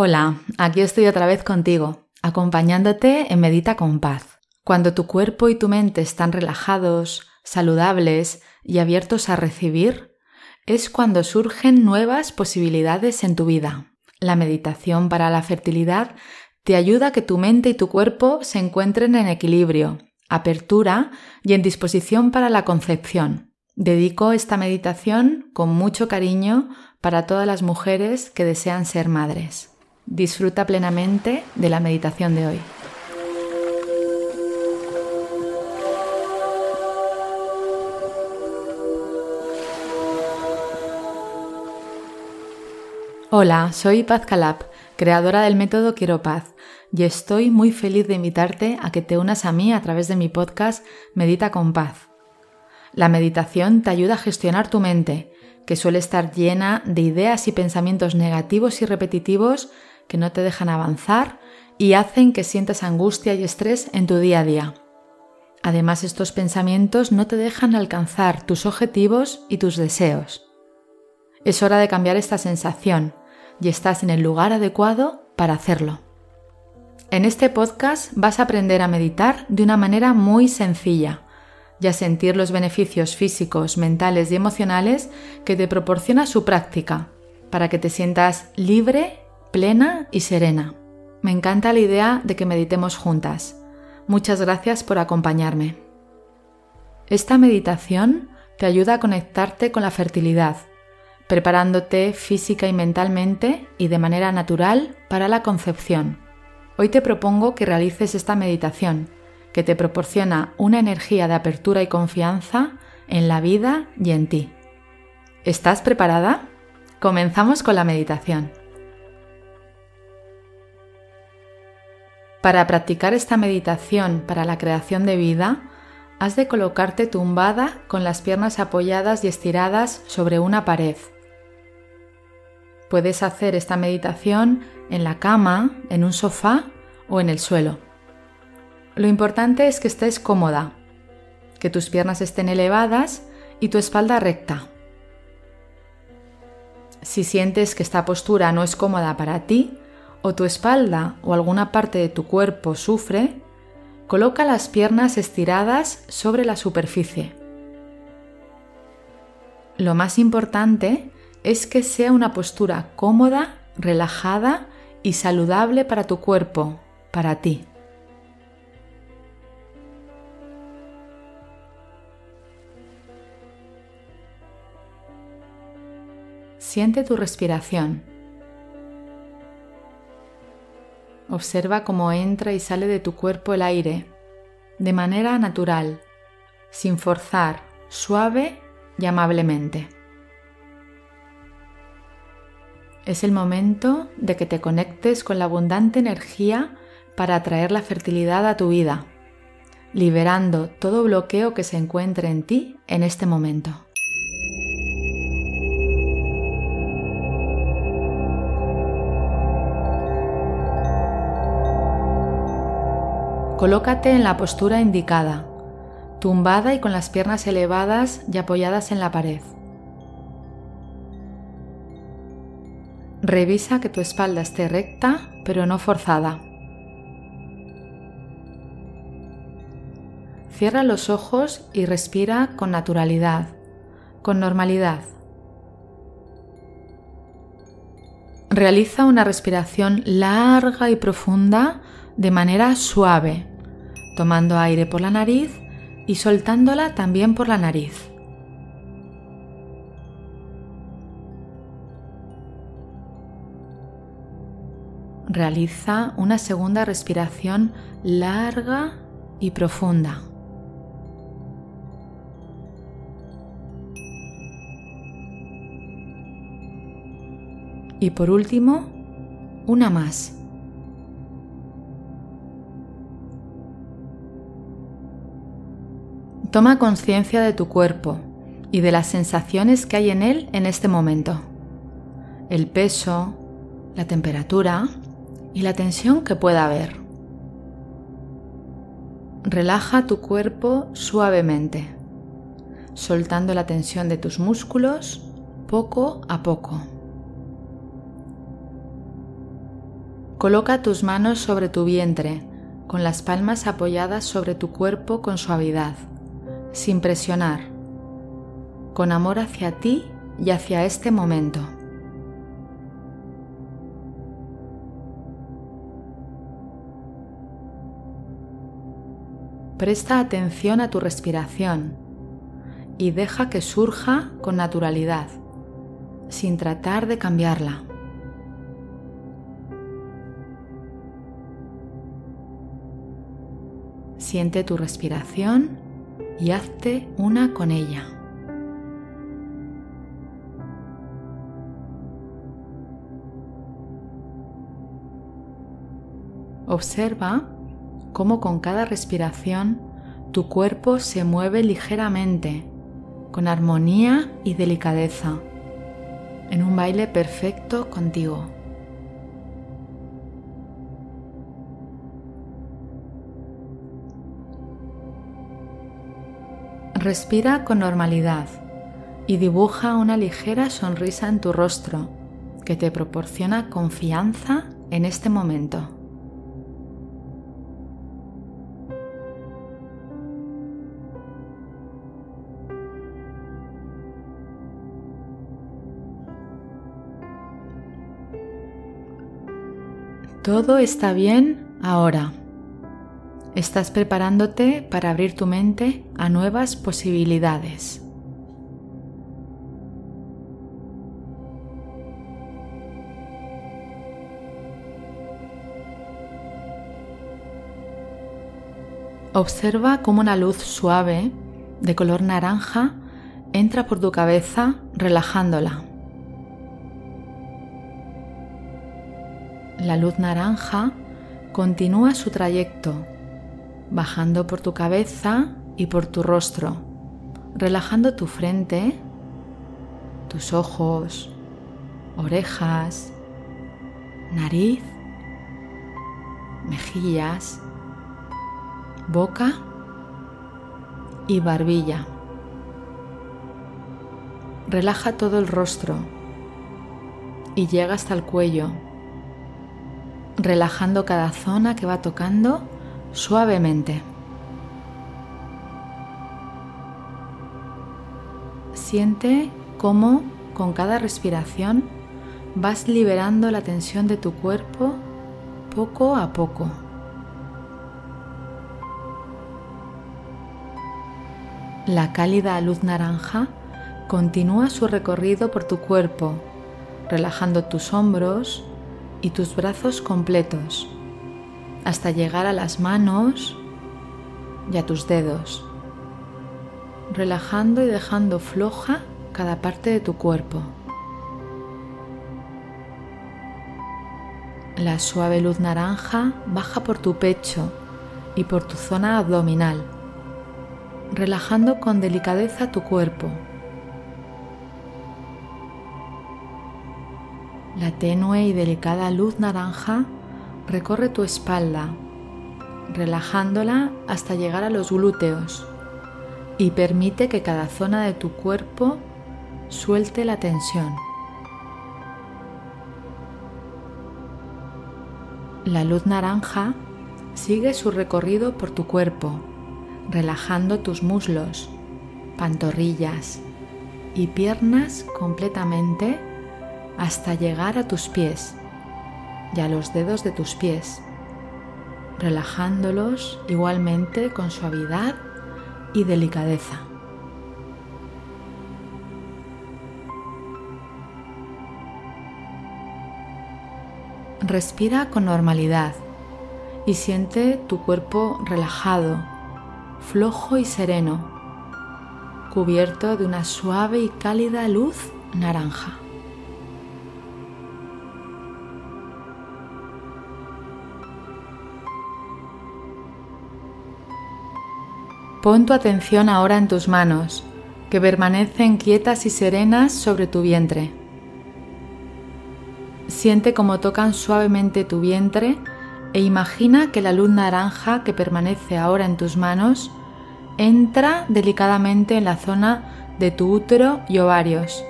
Hola, aquí estoy otra vez contigo, acompañándote en Medita con Paz. Cuando tu cuerpo y tu mente están relajados, saludables y abiertos a recibir, es cuando surgen nuevas posibilidades en tu vida. La meditación para la fertilidad te ayuda a que tu mente y tu cuerpo se encuentren en equilibrio, apertura y en disposición para la concepción. Dedico esta meditación con mucho cariño para todas las mujeres que desean ser madres. Disfruta plenamente de la meditación de hoy. Hola, soy Paz Calab, creadora del método Quiero Paz, y estoy muy feliz de invitarte a que te unas a mí a través de mi podcast Medita con Paz. La meditación te ayuda a gestionar tu mente, que suele estar llena de ideas y pensamientos negativos y repetitivos que no te dejan avanzar y hacen que sientas angustia y estrés en tu día a día. Además, estos pensamientos no te dejan alcanzar tus objetivos y tus deseos. Es hora de cambiar esta sensación y estás en el lugar adecuado para hacerlo. En este podcast vas a aprender a meditar de una manera muy sencilla y a sentir los beneficios físicos, mentales y emocionales que te proporciona su práctica, para que te sientas libre plena y serena. Me encanta la idea de que meditemos juntas. Muchas gracias por acompañarme. Esta meditación te ayuda a conectarte con la fertilidad, preparándote física y mentalmente y de manera natural para la concepción. Hoy te propongo que realices esta meditación, que te proporciona una energía de apertura y confianza en la vida y en ti. ¿Estás preparada? Comenzamos con la meditación. Para practicar esta meditación para la creación de vida, has de colocarte tumbada con las piernas apoyadas y estiradas sobre una pared. Puedes hacer esta meditación en la cama, en un sofá o en el suelo. Lo importante es que estés cómoda, que tus piernas estén elevadas y tu espalda recta. Si sientes que esta postura no es cómoda para ti, o tu espalda o alguna parte de tu cuerpo sufre, coloca las piernas estiradas sobre la superficie. Lo más importante es que sea una postura cómoda, relajada y saludable para tu cuerpo, para ti. Siente tu respiración. Observa cómo entra y sale de tu cuerpo el aire, de manera natural, sin forzar, suave y amablemente. Es el momento de que te conectes con la abundante energía para atraer la fertilidad a tu vida, liberando todo bloqueo que se encuentre en ti en este momento. Colócate en la postura indicada, tumbada y con las piernas elevadas y apoyadas en la pared. Revisa que tu espalda esté recta, pero no forzada. Cierra los ojos y respira con naturalidad, con normalidad. Realiza una respiración larga y profunda de manera suave, tomando aire por la nariz y soltándola también por la nariz. Realiza una segunda respiración larga y profunda. Y por último, una más. Toma conciencia de tu cuerpo y de las sensaciones que hay en él en este momento. El peso, la temperatura y la tensión que pueda haber. Relaja tu cuerpo suavemente, soltando la tensión de tus músculos poco a poco. Coloca tus manos sobre tu vientre, con las palmas apoyadas sobre tu cuerpo con suavidad, sin presionar, con amor hacia ti y hacia este momento. Presta atención a tu respiración y deja que surja con naturalidad, sin tratar de cambiarla. Siente tu respiración y hazte una con ella. Observa cómo con cada respiración tu cuerpo se mueve ligeramente, con armonía y delicadeza, en un baile perfecto contigo. Respira con normalidad y dibuja una ligera sonrisa en tu rostro que te proporciona confianza en este momento. Todo está bien ahora. Estás preparándote para abrir tu mente a nuevas posibilidades. Observa cómo una luz suave de color naranja entra por tu cabeza relajándola. La luz naranja continúa su trayecto bajando por tu cabeza y por tu rostro, relajando tu frente, tus ojos, orejas, nariz, mejillas, boca y barbilla. Relaja todo el rostro y llega hasta el cuello, relajando cada zona que va tocando suavemente. Siente cómo con cada respiración vas liberando la tensión de tu cuerpo poco a poco. La cálida luz naranja continúa su recorrido por tu cuerpo, relajando tus hombros y tus brazos completos hasta llegar a las manos y a tus dedos, relajando y dejando floja cada parte de tu cuerpo. La suave luz naranja baja por tu pecho y por tu zona abdominal, relajando con delicadeza tu cuerpo. La tenue y delicada luz naranja recorre tu espalda, relajándola hasta llegar a los glúteos y permite que cada zona de tu cuerpo suelte la tensión. La luz naranja sigue su recorrido por tu cuerpo, relajando tus muslos, pantorrillas y piernas completamente hasta llegar a tus pies y a los dedos de tus pies, relajándolos igualmente con suavidad y delicadeza. Respira con normalidad y siente tu cuerpo relajado, flojo y sereno, cubierto de una suave y cálida luz naranja. Pon tu atención ahora en tus manos, que permanecen quietas y serenas sobre tu vientre. Siente cómo tocan suavemente tu vientre e imagina que la luz naranja que permanece ahora en tus manos entra delicadamente en la zona de tu útero y ovarios,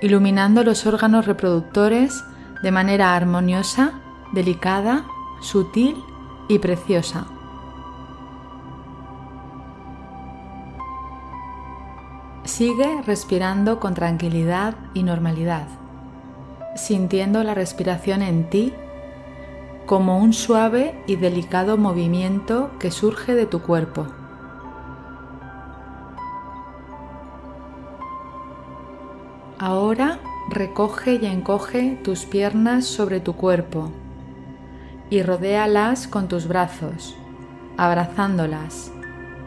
iluminando los órganos reproductores de manera armoniosa delicada, sutil y preciosa. Sigue respirando con tranquilidad y normalidad, sintiendo la respiración en ti como un suave y delicado movimiento que surge de tu cuerpo. Ahora recoge y encoge tus piernas sobre tu cuerpo y rodéalas con tus brazos, abrazándolas,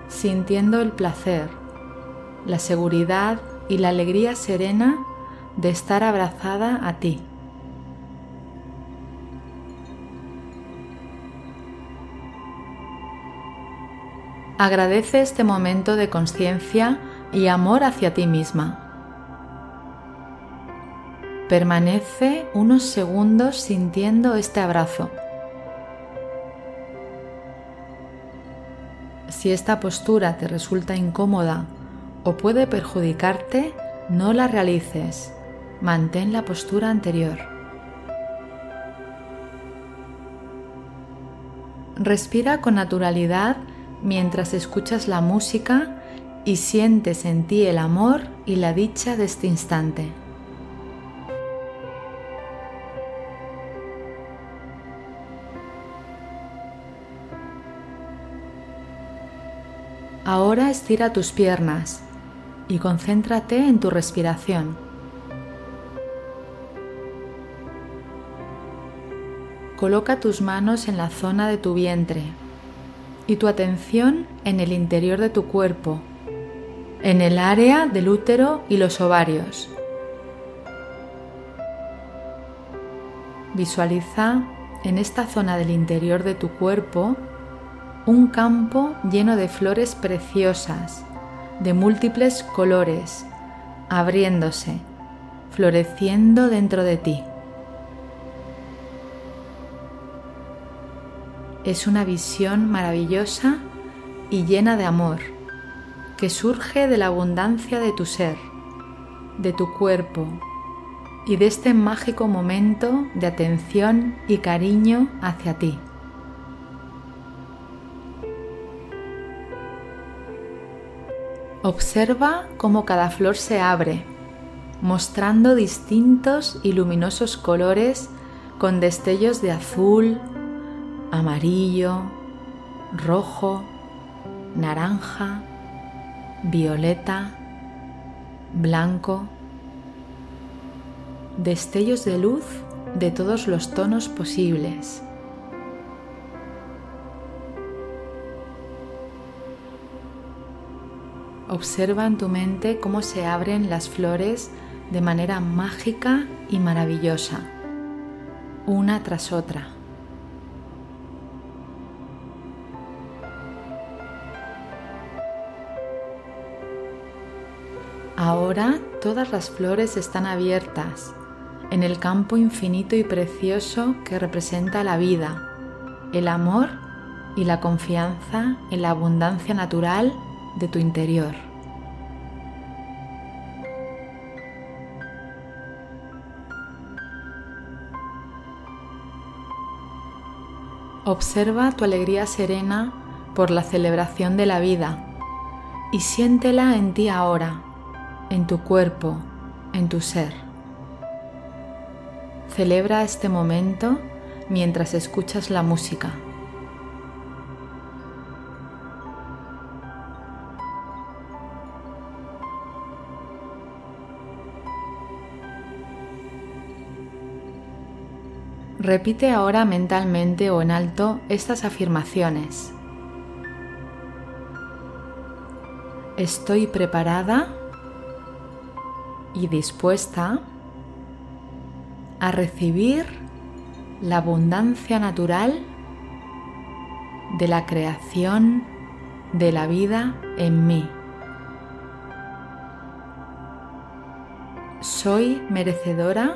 sintiendo el placer, la seguridad y la alegría serena de estar abrazada a ti. Agradece este momento de conciencia y amor hacia ti misma. Permanece unos segundos sintiendo este abrazo. Si esta postura te resulta incómoda o puede perjudicarte, no la realices. Mantén la postura anterior. Respira con naturalidad mientras escuchas la música y sientes en ti el amor y la dicha de este instante. Ahora estira tus piernas y concéntrate en tu respiración. Coloca tus manos en la zona de tu vientre y tu atención en el interior de tu cuerpo, en el área del útero y los ovarios. Visualiza en esta zona del interior de tu cuerpo un campo lleno de flores preciosas, de múltiples colores, abriéndose, floreciendo dentro de ti. Es una visión maravillosa y llena de amor que surge de la abundancia de tu ser, de tu cuerpo y de este mágico momento de atención y cariño hacia ti. Observa cómo cada flor se abre, mostrando distintos y luminosos colores con destellos de azul, amarillo, rojo, naranja, violeta, blanco, destellos de luz de todos los tonos posibles. Observa en tu mente cómo se abren las flores de manera mágica y maravillosa, una tras otra. Ahora todas las flores están abiertas en el campo infinito y precioso que representa la vida, el amor y la confianza en la abundancia natural de tu interior. Observa tu alegría serena por la celebración de la vida y siéntela en ti ahora en tu cuerpo, en tu ser. Celebra este momento mientras escuchas la música. Repite ahora mentalmente o en alto estas afirmaciones. Estoy preparada y dispuesta a recibir la abundancia natural de la creación de la vida en mí. Soy merecedora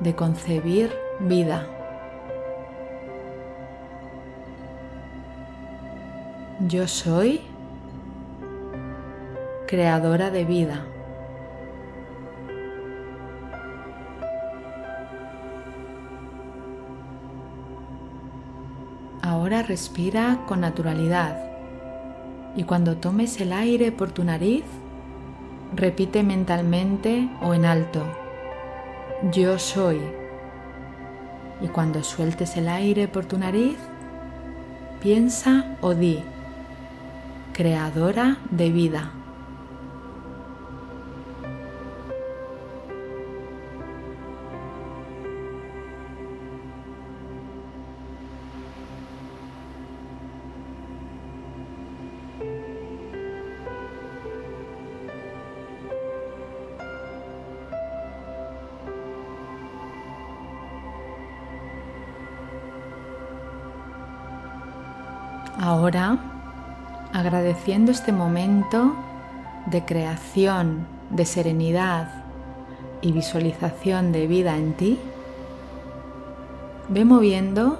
de concebir vida. Yo soy creadora de vida. Ahora respira con naturalidad y cuando tomes el aire por tu nariz, repite mentalmente o en alto, yo soy. Y cuando sueltes el aire por tu nariz, piensa o di, creadora de vida. Ahora, agradeciendo este momento de creación, de serenidad y visualización de vida en ti, ve moviendo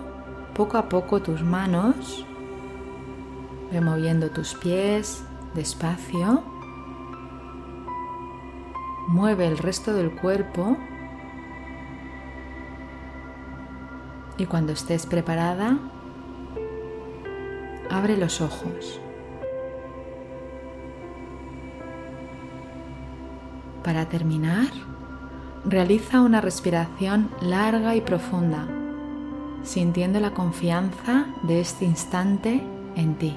poco a poco tus manos, ve moviendo tus pies despacio, mueve el resto del cuerpo y cuando estés preparada, abre los ojos. Para terminar, realiza una respiración larga y profunda, sintiendo la confianza de este instante en ti.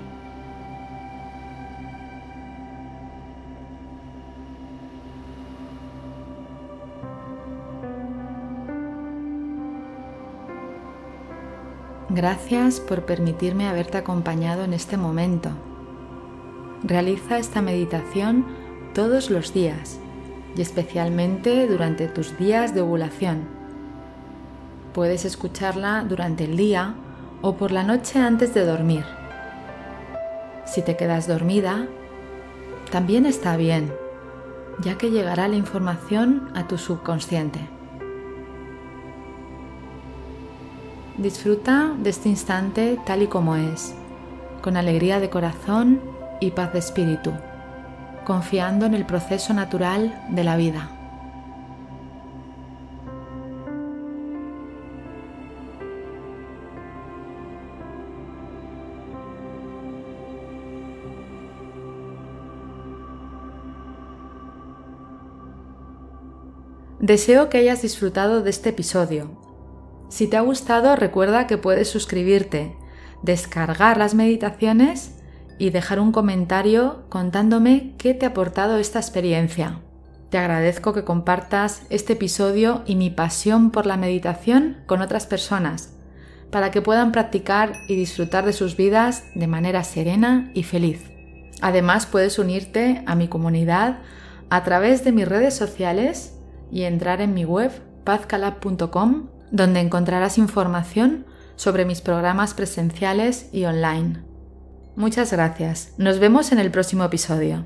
Gracias por permitirme haberte acompañado en este momento. Realiza esta meditación todos los días y especialmente durante tus días de ovulación. Puedes escucharla durante el día o por la noche antes de dormir. Si te quedas dormida, también está bien, ya que llegará la información a tu subconsciente. Disfruta de este instante tal y como es, con alegría de corazón y paz de espíritu, confiando en el proceso natural de la vida. Deseo que hayas disfrutado de este episodio si te ha gustado, recuerda que puedes suscribirte, descargar las meditaciones y dejar un comentario contándome qué te ha aportado esta experiencia. Te agradezco que compartas este episodio y mi pasión por la meditación con otras personas, para que puedan practicar y disfrutar de sus vidas de manera serena y feliz. Además, puedes unirte a mi comunidad a través de mis redes sociales y entrar en mi web pazcalab.com donde encontrarás información sobre mis programas presenciales y online. Muchas gracias. Nos vemos en el próximo episodio.